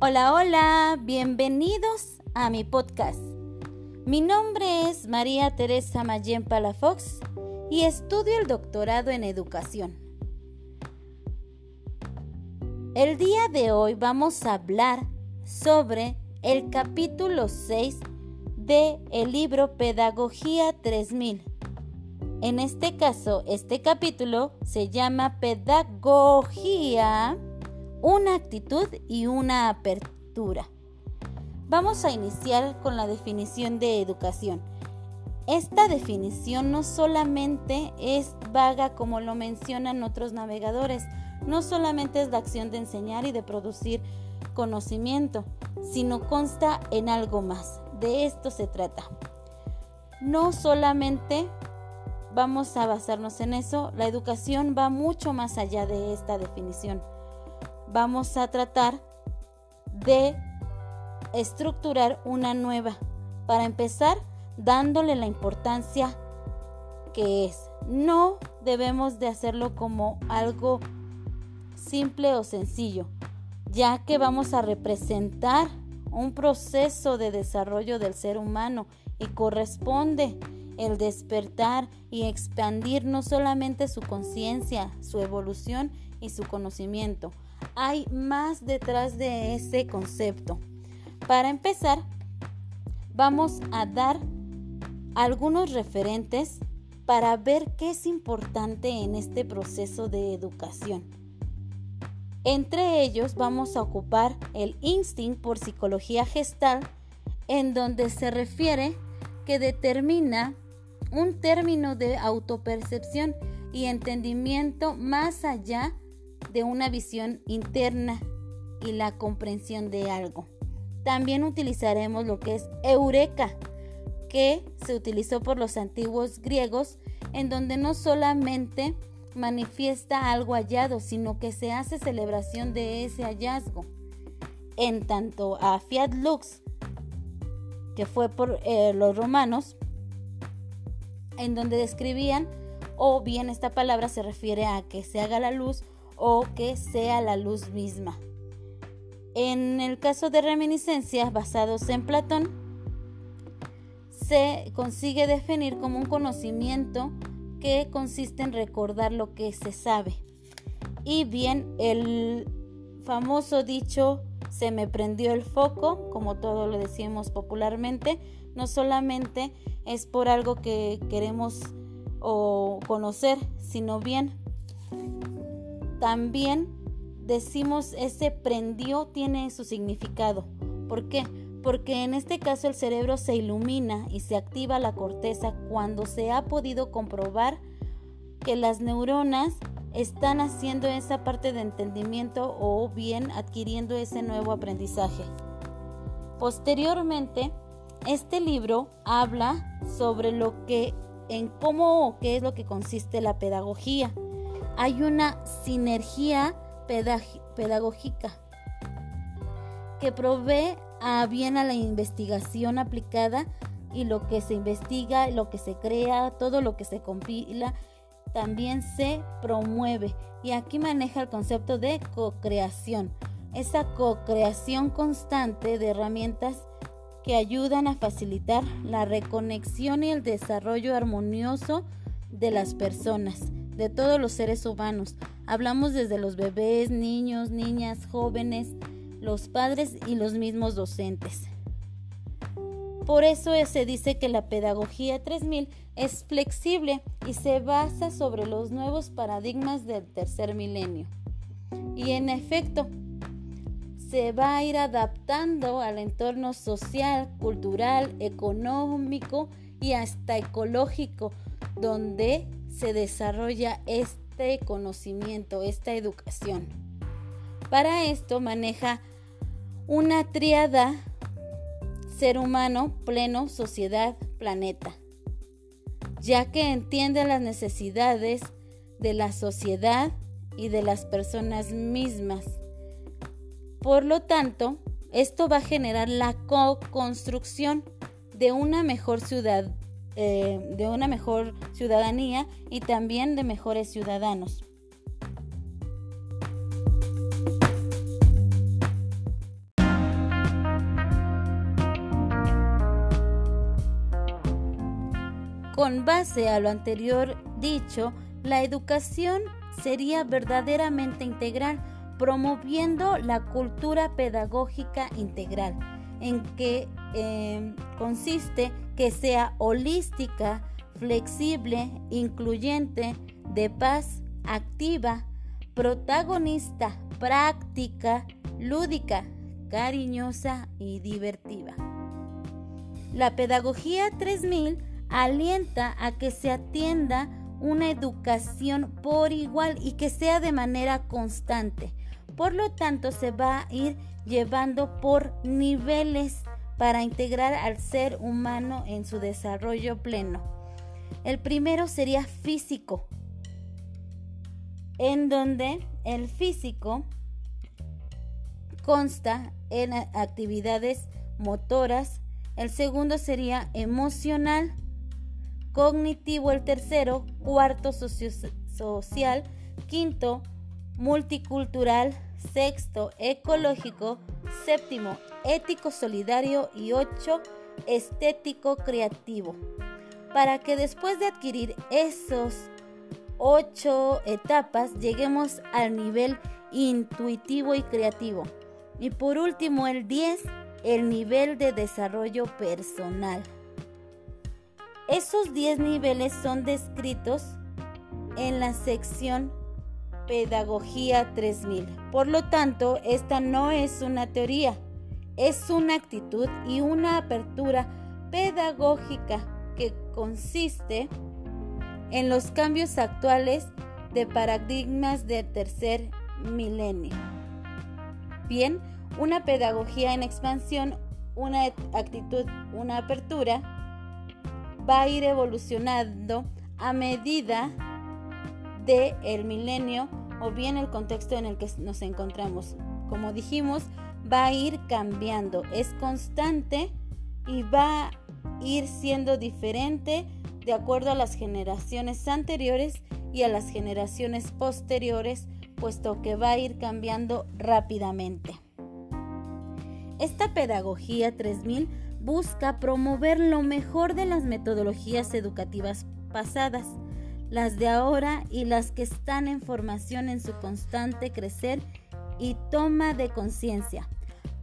Hola, hola, bienvenidos a mi podcast. Mi nombre es María Teresa Mayen Palafox y estudio el doctorado en educación. El día de hoy vamos a hablar sobre el capítulo 6 de el libro Pedagogía 3000. En este caso, este capítulo se llama Pedagogía, una actitud y una apertura. Vamos a iniciar con la definición de educación. Esta definición no solamente es vaga como lo mencionan otros navegadores, no solamente es la acción de enseñar y de producir conocimiento, sino consta en algo más. De esto se trata. No solamente vamos a basarnos en eso, la educación va mucho más allá de esta definición. Vamos a tratar de estructurar una nueva. Para empezar, dándole la importancia que es. No debemos de hacerlo como algo simple o sencillo, ya que vamos a representar un proceso de desarrollo del ser humano y corresponde el despertar y expandir no solamente su conciencia, su evolución y su conocimiento. Hay más detrás de ese concepto. Para empezar, vamos a dar algunos referentes para ver qué es importante en este proceso de educación. Entre ellos vamos a ocupar el instinct por psicología gestal, en donde se refiere que determina un término de autopercepción y entendimiento más allá de una visión interna y la comprensión de algo. También utilizaremos lo que es eureka, que se utilizó por los antiguos griegos, en donde no solamente manifiesta algo hallado, sino que se hace celebración de ese hallazgo. En tanto a Fiat Lux, que fue por eh, los romanos, en donde describían, o bien esta palabra se refiere a que se haga la luz o que sea la luz misma. En el caso de reminiscencias basados en Platón, se consigue definir como un conocimiento que consiste en recordar lo que se sabe. Y bien, el famoso dicho se me prendió el foco, como todo lo decimos popularmente, no solamente es por algo que queremos o conocer, sino bien también decimos ese prendió tiene su significado. ¿Por qué? porque en este caso el cerebro se ilumina y se activa la corteza cuando se ha podido comprobar que las neuronas están haciendo esa parte de entendimiento o bien adquiriendo ese nuevo aprendizaje. Posteriormente, este libro habla sobre lo que en cómo o qué es lo que consiste la pedagogía. Hay una sinergia pedagógica que provee a bien a la investigación aplicada y lo que se investiga, lo que se crea, todo lo que se compila, también se promueve. Y aquí maneja el concepto de co-creación, esa co-creación constante de herramientas que ayudan a facilitar la reconexión y el desarrollo armonioso de las personas, de todos los seres humanos. Hablamos desde los bebés, niños, niñas, jóvenes, los padres y los mismos docentes. Por eso se dice que la pedagogía 3000 es flexible y se basa sobre los nuevos paradigmas del tercer milenio. Y en efecto, se va a ir adaptando al entorno social, cultural, económico y hasta ecológico, donde se desarrolla este conocimiento, esta educación. Para esto maneja una triada ser humano, pleno, sociedad, planeta, ya que entiende las necesidades de la sociedad y de las personas mismas. Por lo tanto, esto va a generar la co-construcción de una mejor ciudad, eh, de una mejor ciudadanía y también de mejores ciudadanos. Con base a lo anterior dicho, la educación sería verdaderamente integral, promoviendo la cultura pedagógica integral en que em, consiste que sea holística, flexible, incluyente, de paz, activa, protagonista, práctica, lúdica, cariñosa y divertida. La pedagogía 3000 alienta a que se atienda una educación por igual y que sea de manera constante. Por lo tanto, se va a ir llevando por niveles para integrar al ser humano en su desarrollo pleno. El primero sería físico, en donde el físico consta en actividades motoras, el segundo sería emocional, cognitivo el tercero, cuarto social, quinto multicultural, sexto ecológico, séptimo ético solidario y ocho estético creativo. Para que después de adquirir esos ocho etapas lleguemos al nivel intuitivo y creativo. Y por último el 10, el nivel de desarrollo personal. Esos 10 niveles son descritos en la sección Pedagogía 3000. Por lo tanto, esta no es una teoría, es una actitud y una apertura pedagógica que consiste en los cambios actuales de paradigmas del tercer milenio. Bien, una pedagogía en expansión, una actitud, una apertura, va a ir evolucionando a medida de el milenio o bien el contexto en el que nos encontramos. Como dijimos, va a ir cambiando, es constante y va a ir siendo diferente de acuerdo a las generaciones anteriores y a las generaciones posteriores, puesto que va a ir cambiando rápidamente. Esta pedagogía 3000 busca promover lo mejor de las metodologías educativas pasadas, las de ahora y las que están en formación en su constante crecer y toma de conciencia.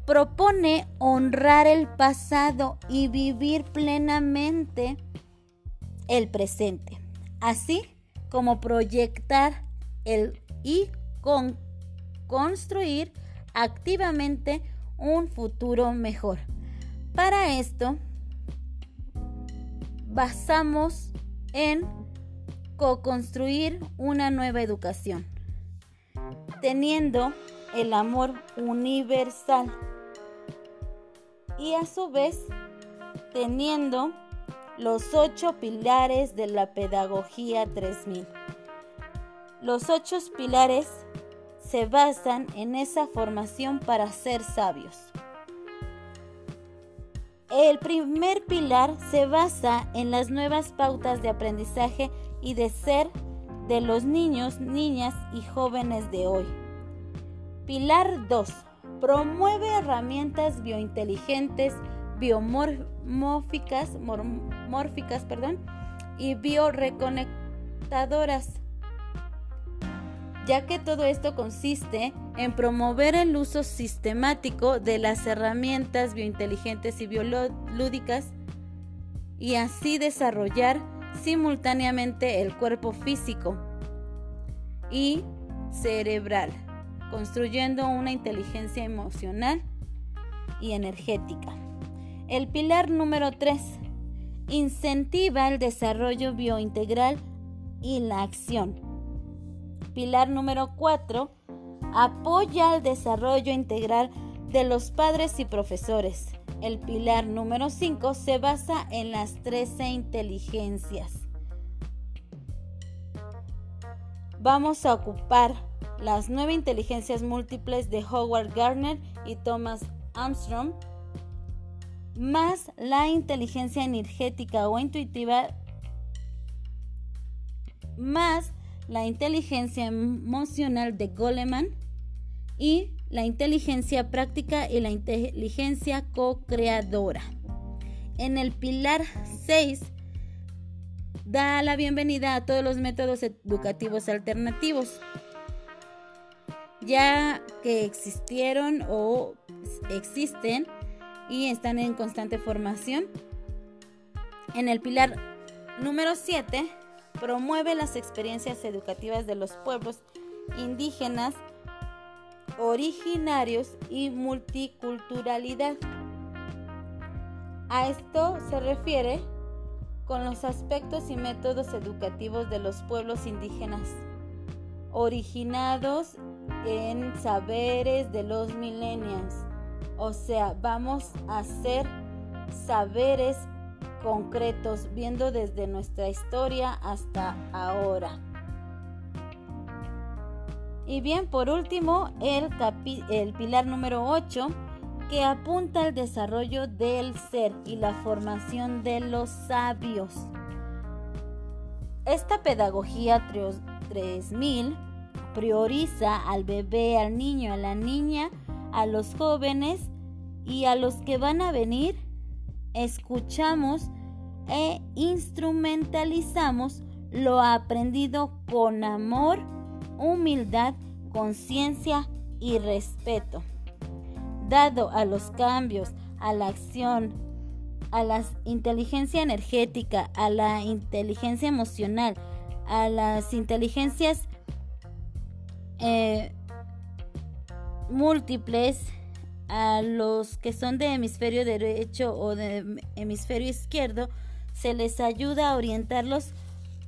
Propone honrar el pasado y vivir plenamente el presente, así como proyectar el y con construir activamente un futuro mejor. Para esto, basamos en co-construir una nueva educación, teniendo el amor universal y a su vez teniendo los ocho pilares de la pedagogía 3000. Los ocho pilares se basan en esa formación para ser sabios. El primer pilar se basa en las nuevas pautas de aprendizaje y de ser de los niños, niñas y jóvenes de hoy. Pilar 2. Promueve herramientas biointeligentes, biomórficas perdón, y bioreconectadoras ya que todo esto consiste en promover el uso sistemático de las herramientas biointeligentes y biolúdicas y así desarrollar simultáneamente el cuerpo físico y cerebral, construyendo una inteligencia emocional y energética. El pilar número 3 incentiva el desarrollo biointegral y la acción Pilar número 4. Apoya el desarrollo integral de los padres y profesores. El pilar número 5 se basa en las 13 inteligencias. Vamos a ocupar las nueve inteligencias múltiples de Howard Gardner y Thomas Armstrong, más la inteligencia energética o intuitiva, más la inteligencia emocional de Goleman y la inteligencia práctica y la inteligencia co-creadora. En el pilar 6 da la bienvenida a todos los métodos educativos alternativos, ya que existieron o existen y están en constante formación. En el pilar número 7, promueve las experiencias educativas de los pueblos indígenas, originarios y multiculturalidad. A esto se refiere con los aspectos y métodos educativos de los pueblos indígenas, originados en saberes de los millennials. O sea, vamos a hacer saberes concretos, viendo desde nuestra historia hasta ahora. Y bien, por último, el, el pilar número 8, que apunta al desarrollo del ser y la formación de los sabios. Esta pedagogía 3000 prioriza al bebé, al niño, a la niña, a los jóvenes y a los que van a venir. Escuchamos e instrumentalizamos lo aprendido con amor, humildad, conciencia y respeto. Dado a los cambios, a la acción, a la inteligencia energética, a la inteligencia emocional, a las inteligencias eh, múltiples, a los que son de hemisferio derecho o de hemisferio izquierdo, se les ayuda a orientarlos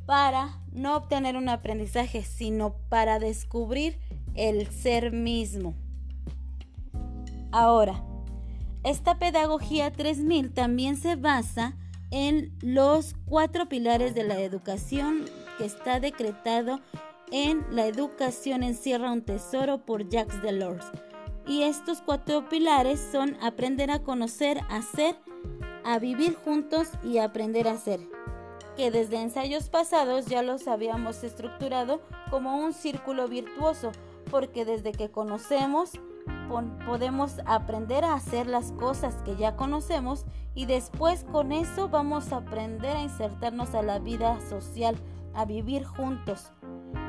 para no obtener un aprendizaje, sino para descubrir el ser mismo. Ahora, esta pedagogía 3000 también se basa en los cuatro pilares de la educación que está decretado en La educación encierra un tesoro por Jacques Delors. Y estos cuatro pilares son aprender a conocer, a ser, a vivir juntos y aprender a ser, que desde ensayos pasados ya los habíamos estructurado como un círculo virtuoso, porque desde que conocemos podemos aprender a hacer las cosas que ya conocemos y después con eso vamos a aprender a insertarnos a la vida social, a vivir juntos.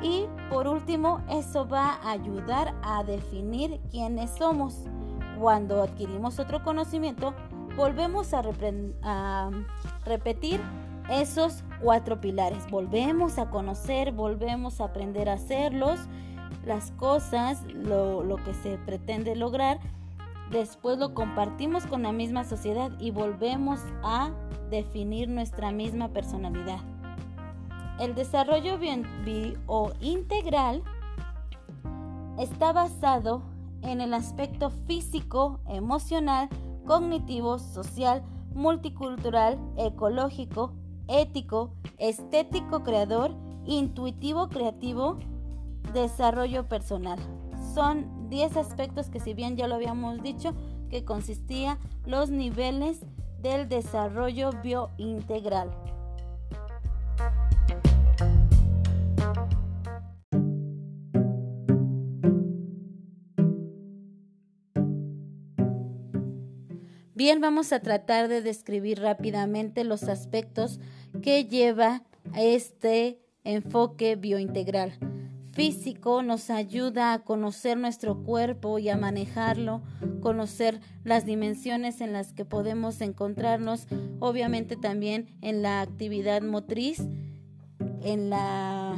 Y por último, eso va a ayudar a definir quiénes somos. Cuando adquirimos otro conocimiento, volvemos a, repetir esos cuatro pilares. Volvemos a conocer, volvemos a aprender a hacerlos, las cosas, lo, lo que se pretende lograr. Después lo compartimos con la misma sociedad y volvemos a definir nuestra misma personalidad. El desarrollo biointegral está basado en el aspecto físico, emocional, cognitivo, social, multicultural, ecológico, ético, estético, creador, intuitivo, creativo, desarrollo personal. Son 10 aspectos que si bien ya lo habíamos dicho, que consistía los niveles del desarrollo biointegral. Bien, vamos a tratar de describir rápidamente los aspectos que lleva este enfoque biointegral. Físico nos ayuda a conocer nuestro cuerpo y a manejarlo, conocer las dimensiones en las que podemos encontrarnos, obviamente también en la actividad motriz, en la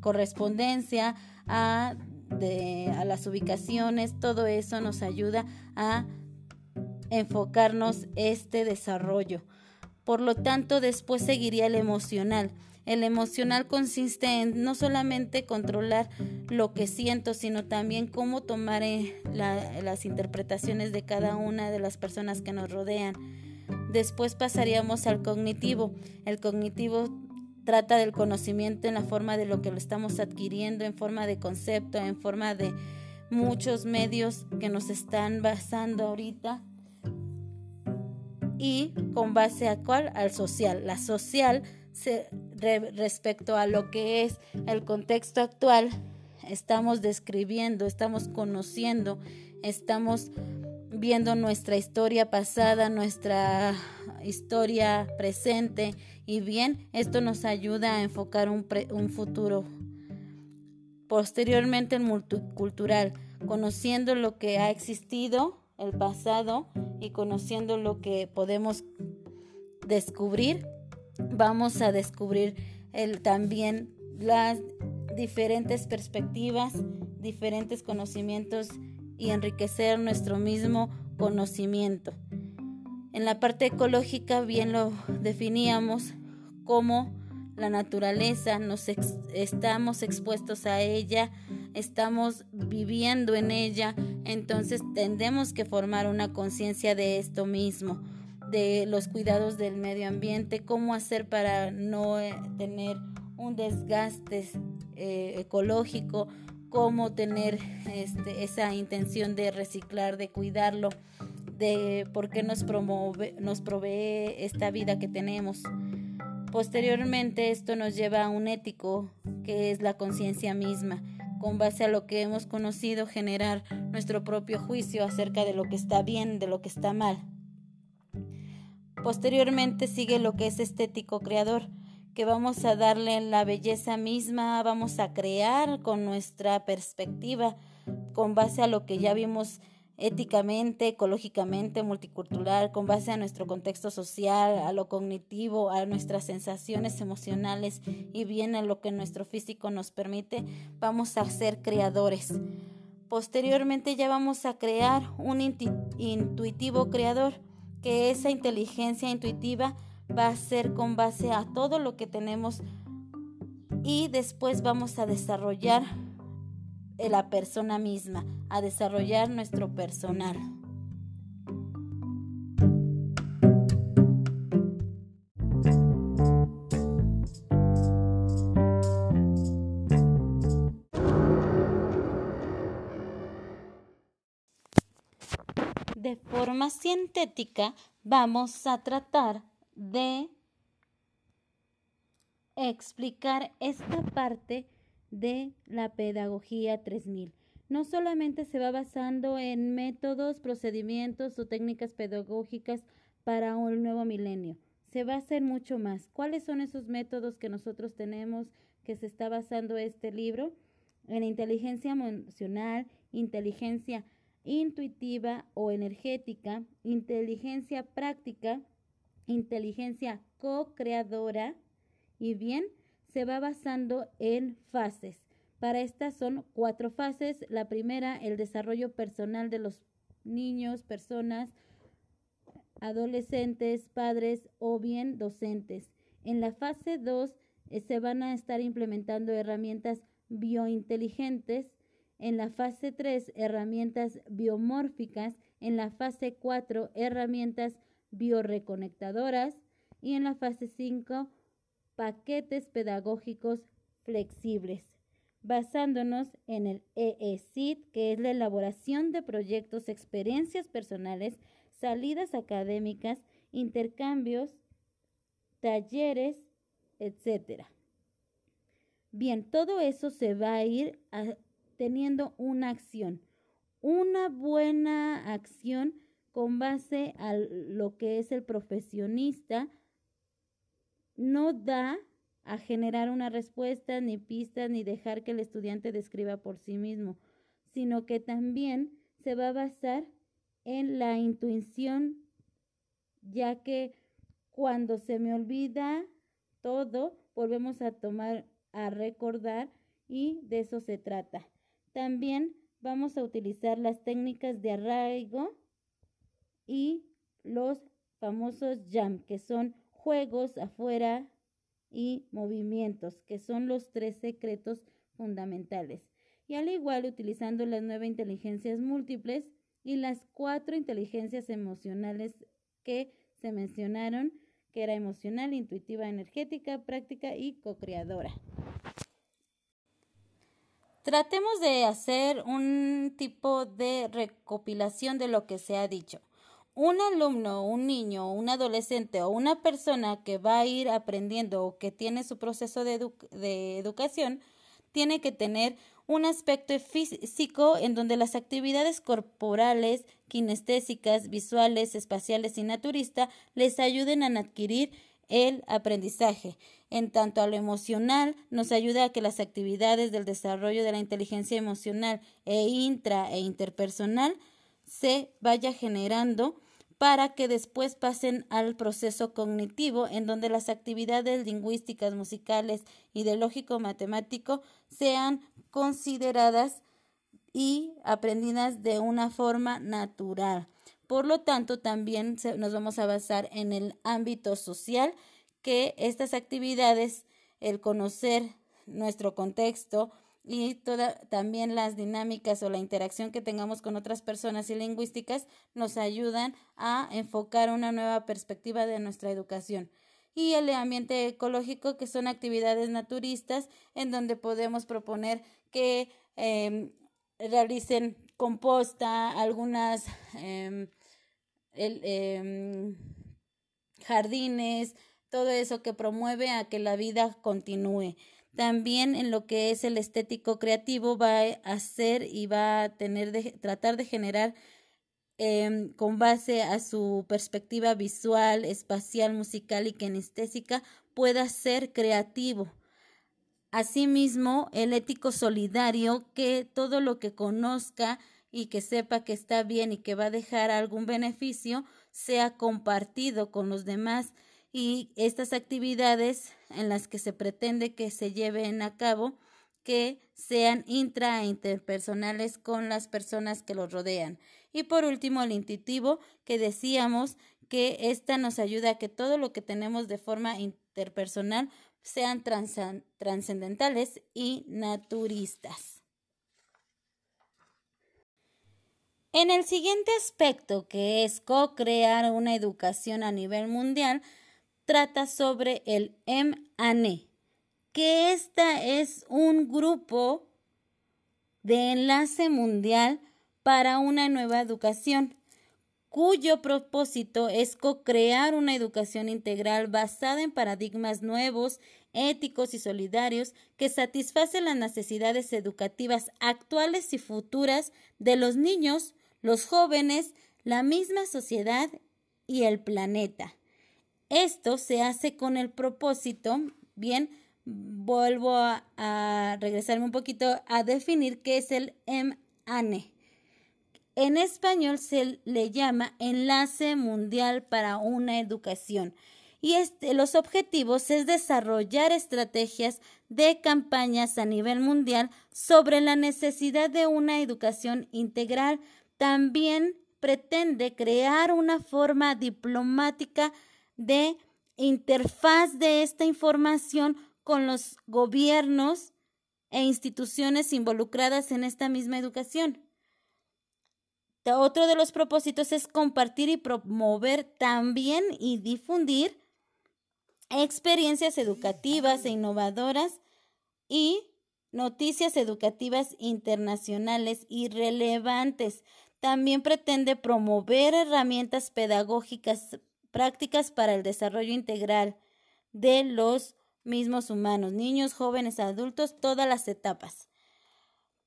correspondencia a, a las ubicaciones, todo eso nos ayuda a enfocarnos este desarrollo. Por lo tanto, después seguiría el emocional. El emocional consiste en no solamente controlar lo que siento, sino también cómo tomar eh, las interpretaciones de cada una de las personas que nos rodean. Después pasaríamos al cognitivo. El cognitivo trata del conocimiento en la forma de lo que lo estamos adquiriendo, en forma de concepto, en forma de muchos medios que nos están basando ahorita y con base a cuál? Al social. La social respecto a lo que es el contexto actual, estamos describiendo, estamos conociendo, estamos viendo nuestra historia pasada, nuestra historia presente y bien, esto nos ayuda a enfocar un, un futuro. Posteriormente el multicultural, conociendo lo que ha existido, el pasado y conociendo lo que podemos descubrir, vamos a descubrir también las diferentes perspectivas, diferentes conocimientos y enriquecer nuestro mismo conocimiento. En la parte ecológica bien lo definíamos como la naturaleza, nos estamos expuestos a ella, estamos viviendo en ella, entonces tendemos que formar una conciencia de esto mismo, de los cuidados del medio ambiente, cómo hacer para no eh, tener un desgaste eh, ecológico, cómo tener este, esa intención de reciclar, de cuidarlo, de por qué nos, promueve, nos provee esta vida que tenemos. Posteriormente esto nos lleva a un ético que es la conciencia misma, con base a lo que hemos conocido generar nuestro propio juicio acerca de lo que está bien, de lo que está mal. Posteriormente sigue lo que es estético creador, que vamos a darle la belleza misma, vamos a crear con nuestra perspectiva, con base a lo que ya vimos éticamente, ecológicamente, multicultural, con base a nuestro contexto social, a lo cognitivo, a nuestras sensaciones emocionales y bien a lo que nuestro físico nos permite, vamos a ser creadores. Posteriormente ya vamos a crear un intuitivo creador, que esa inteligencia intuitiva va a ser con base a todo lo que tenemos y después vamos a desarrollar la persona misma, a desarrollar nuestro personal. De forma sintética vamos a tratar de explicar esta parte de la pedagogía 3000. No solamente se va basando en métodos, procedimientos o técnicas pedagógicas para un nuevo milenio, se va a hacer mucho más. ¿Cuáles son esos métodos que nosotros tenemos que se está basando este libro? En inteligencia emocional, inteligencia intuitiva o energética, inteligencia práctica, inteligencia co-creadora y bien se va basando en fases. Para estas son cuatro fases. La primera, el desarrollo personal de los niños, personas, adolescentes, padres o bien docentes. En la fase 2 eh, se van a estar implementando herramientas biointeligentes. En la fase 3, herramientas biomórficas. En la fase 4, herramientas bioreconectadoras y en la fase 5 paquetes pedagógicos flexibles, basándonos en el EECID, que es la elaboración de proyectos, experiencias personales, salidas académicas, intercambios, talleres, etc. Bien, todo eso se va a ir teniendo una acción. Una buena acción con base a lo que es el profesionista, no da a generar una respuesta, ni pistas, ni dejar que el estudiante describa por sí mismo, sino que también se va a basar en la intuición, ya que cuando se me olvida todo, volvemos a tomar, a recordar y de eso se trata. También vamos a utilizar las técnicas de arraigo y los famosos jam, que son juegos afuera y movimientos, que son los tres secretos fundamentales. Y al igual utilizando las nueve inteligencias múltiples y las cuatro inteligencias emocionales que se mencionaron, que era emocional, intuitiva, energética, práctica y co-creadora. Tratemos de hacer un tipo de recopilación de lo que se ha dicho un alumno, un niño, un adolescente o una persona que va a ir aprendiendo o que tiene su proceso de, de educación tiene que tener un aspecto físico en donde las actividades corporales, kinestésicas, visuales, espaciales y naturista les ayuden a adquirir el aprendizaje. En tanto a lo emocional, nos ayuda a que las actividades del desarrollo de la inteligencia emocional e intra e interpersonal se vaya generando para que después pasen al proceso cognitivo, en donde las actividades lingüísticas, musicales y de lógico matemático sean consideradas y aprendidas de una forma natural. Por lo tanto, también nos vamos a basar en el ámbito social, que estas actividades, el conocer nuestro contexto, y toda, también las dinámicas o la interacción que tengamos con otras personas y lingüísticas nos ayudan a enfocar una nueva perspectiva de nuestra educación. Y el ambiente ecológico, que son actividades naturistas en donde podemos proponer que em, realicen composta, algunas em, em, jardines, todo eso que promueve a que la vida continúe. También en lo que es el estético creativo va a hacer y va a tener de tratar de generar em, con base a su perspectiva visual, espacial, musical y kinestésica pueda ser creativo. Asimismo, el ético solidario, que todo lo que conozca y que sepa que está bien y que va a dejar algún beneficio, sea compartido con los demás y estas actividades en las que se pretende que se lleven a cabo que sean intra e interpersonales con las personas que los rodean. Y por último, el intuitivo, que decíamos que esta nos ayuda a que todo lo que tenemos de forma interpersonal sean trascendentales y naturistas. En el siguiente aspecto, que es co-crear una educación a nivel mundial, trata sobre el MANE, que esta es un grupo de enlace mundial para una nueva educación, cuyo propósito es co-crear una educación integral basada en paradigmas nuevos, éticos y solidarios que satisfacen las necesidades educativas actuales y futuras de los niños, los jóvenes, la misma sociedad y el planeta. Esto se hace con el propósito, bien, vuelvo a, regresarme un poquito a definir qué es el MANE. En español se le llama Enlace Mundial para una Educación y este, los objetivos es desarrollar estrategias de campañas a nivel mundial sobre la necesidad de una educación integral. También pretende crear una forma diplomática de interfaz de esta información con los gobiernos e instituciones involucradas en esta misma educación. Otro de los propósitos es compartir y promover también y difundir experiencias educativas e innovadoras y noticias educativas internacionales y relevantes. También pretende promover herramientas pedagógicas prácticas para el desarrollo integral de los mismos humanos, niños, jóvenes, adultos, todas las etapas.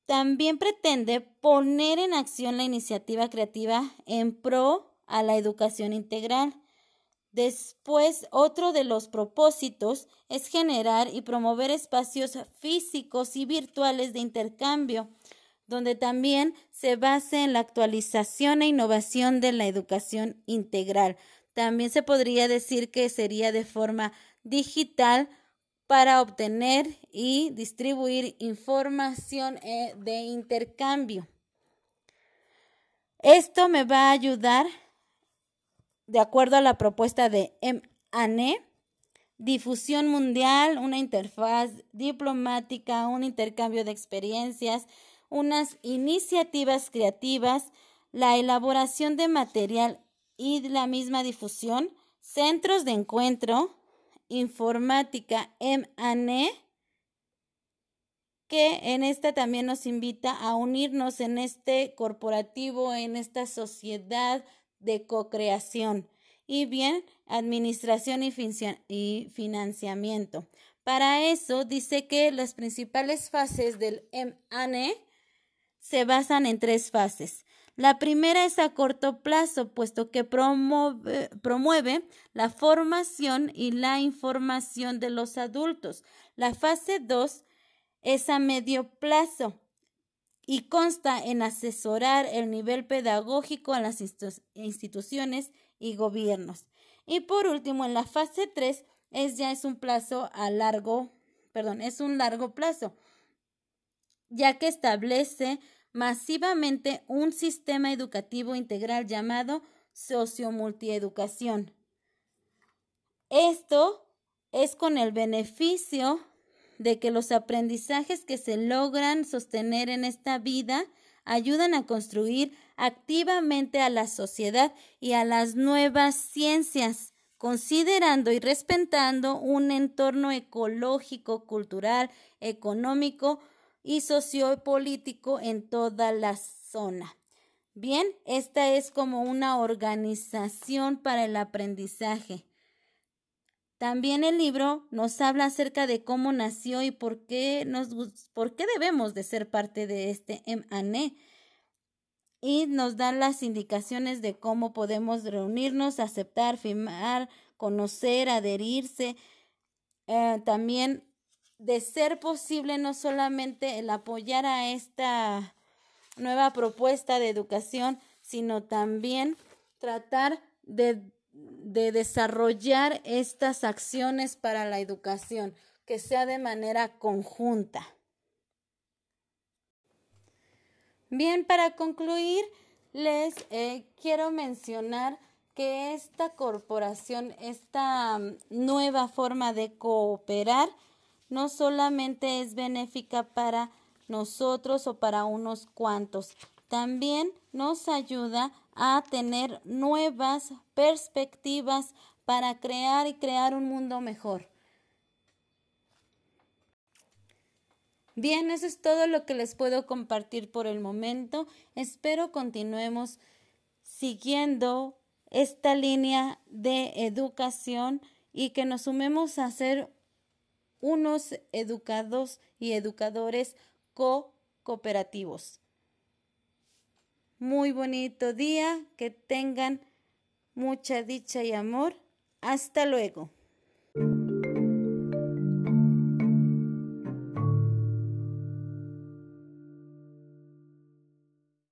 También pretende poner en acción la iniciativa creativa en pro a la educación integral. Después, otro de los propósitos es generar y promover espacios físicos y virtuales de intercambio, donde también se base en la actualización e innovación de la educación integral, también se podría decir que sería de forma digital para obtener y distribuir información eh, de intercambio. Esto me va a ayudar, de acuerdo a la propuesta de MANE, difusión mundial, una interfaz diplomática, un intercambio de experiencias, unas iniciativas creativas, la elaboración de material y la misma difusión, centros de encuentro, informática MANE, que en esta también nos invita a unirnos en este corporativo, en esta sociedad de co-creación y bien administración y, financiamiento Para eso dice que las principales fases del MANE se basan en tres fases. La primera es a corto plazo, puesto que promueve, la formación y la información de los adultos. La fase 2 es a medio plazo y consta en asesorar el nivel pedagógico a las instituciones y gobiernos. Y por último, en la fase 3 es ya es un plazo a largo, perdón, es un largo plazo, ya que establece masivamente un sistema educativo integral llamado sociomultieducación. Esto es con el beneficio de que los aprendizajes que se logran sostener en esta vida ayudan a construir activamente a la sociedad y a las nuevas ciencias considerando y respetando un entorno ecológico, cultural, económico y sociopolítico en toda la zona. Bien, esta es como una organización para el aprendizaje. También el libro nos habla acerca de cómo nació y por qué, nos, por qué debemos de ser parte de este MANE y nos dan las indicaciones de cómo podemos reunirnos, aceptar, firmar, conocer, adherirse. Eh, también, de ser posible, no solamente el apoyar a esta nueva propuesta de educación, sino también tratar de, de desarrollar estas acciones para la educación, que sea de manera conjunta. Bien, para concluir, les eh, quiero mencionar que esta corporación, esta mm, nueva forma de cooperar, no solamente es benéfica para nosotros o para unos cuantos, también nos ayuda a tener nuevas perspectivas para crear y crear un mundo mejor. Bien, eso es todo lo que les puedo compartir por el momento. Espero continuemos siguiendo esta línea de educación y que nos sumemos a ser unos educados y educadores co-cooperativos. Muy bonito día, que tengan mucha dicha y amor. Hasta luego.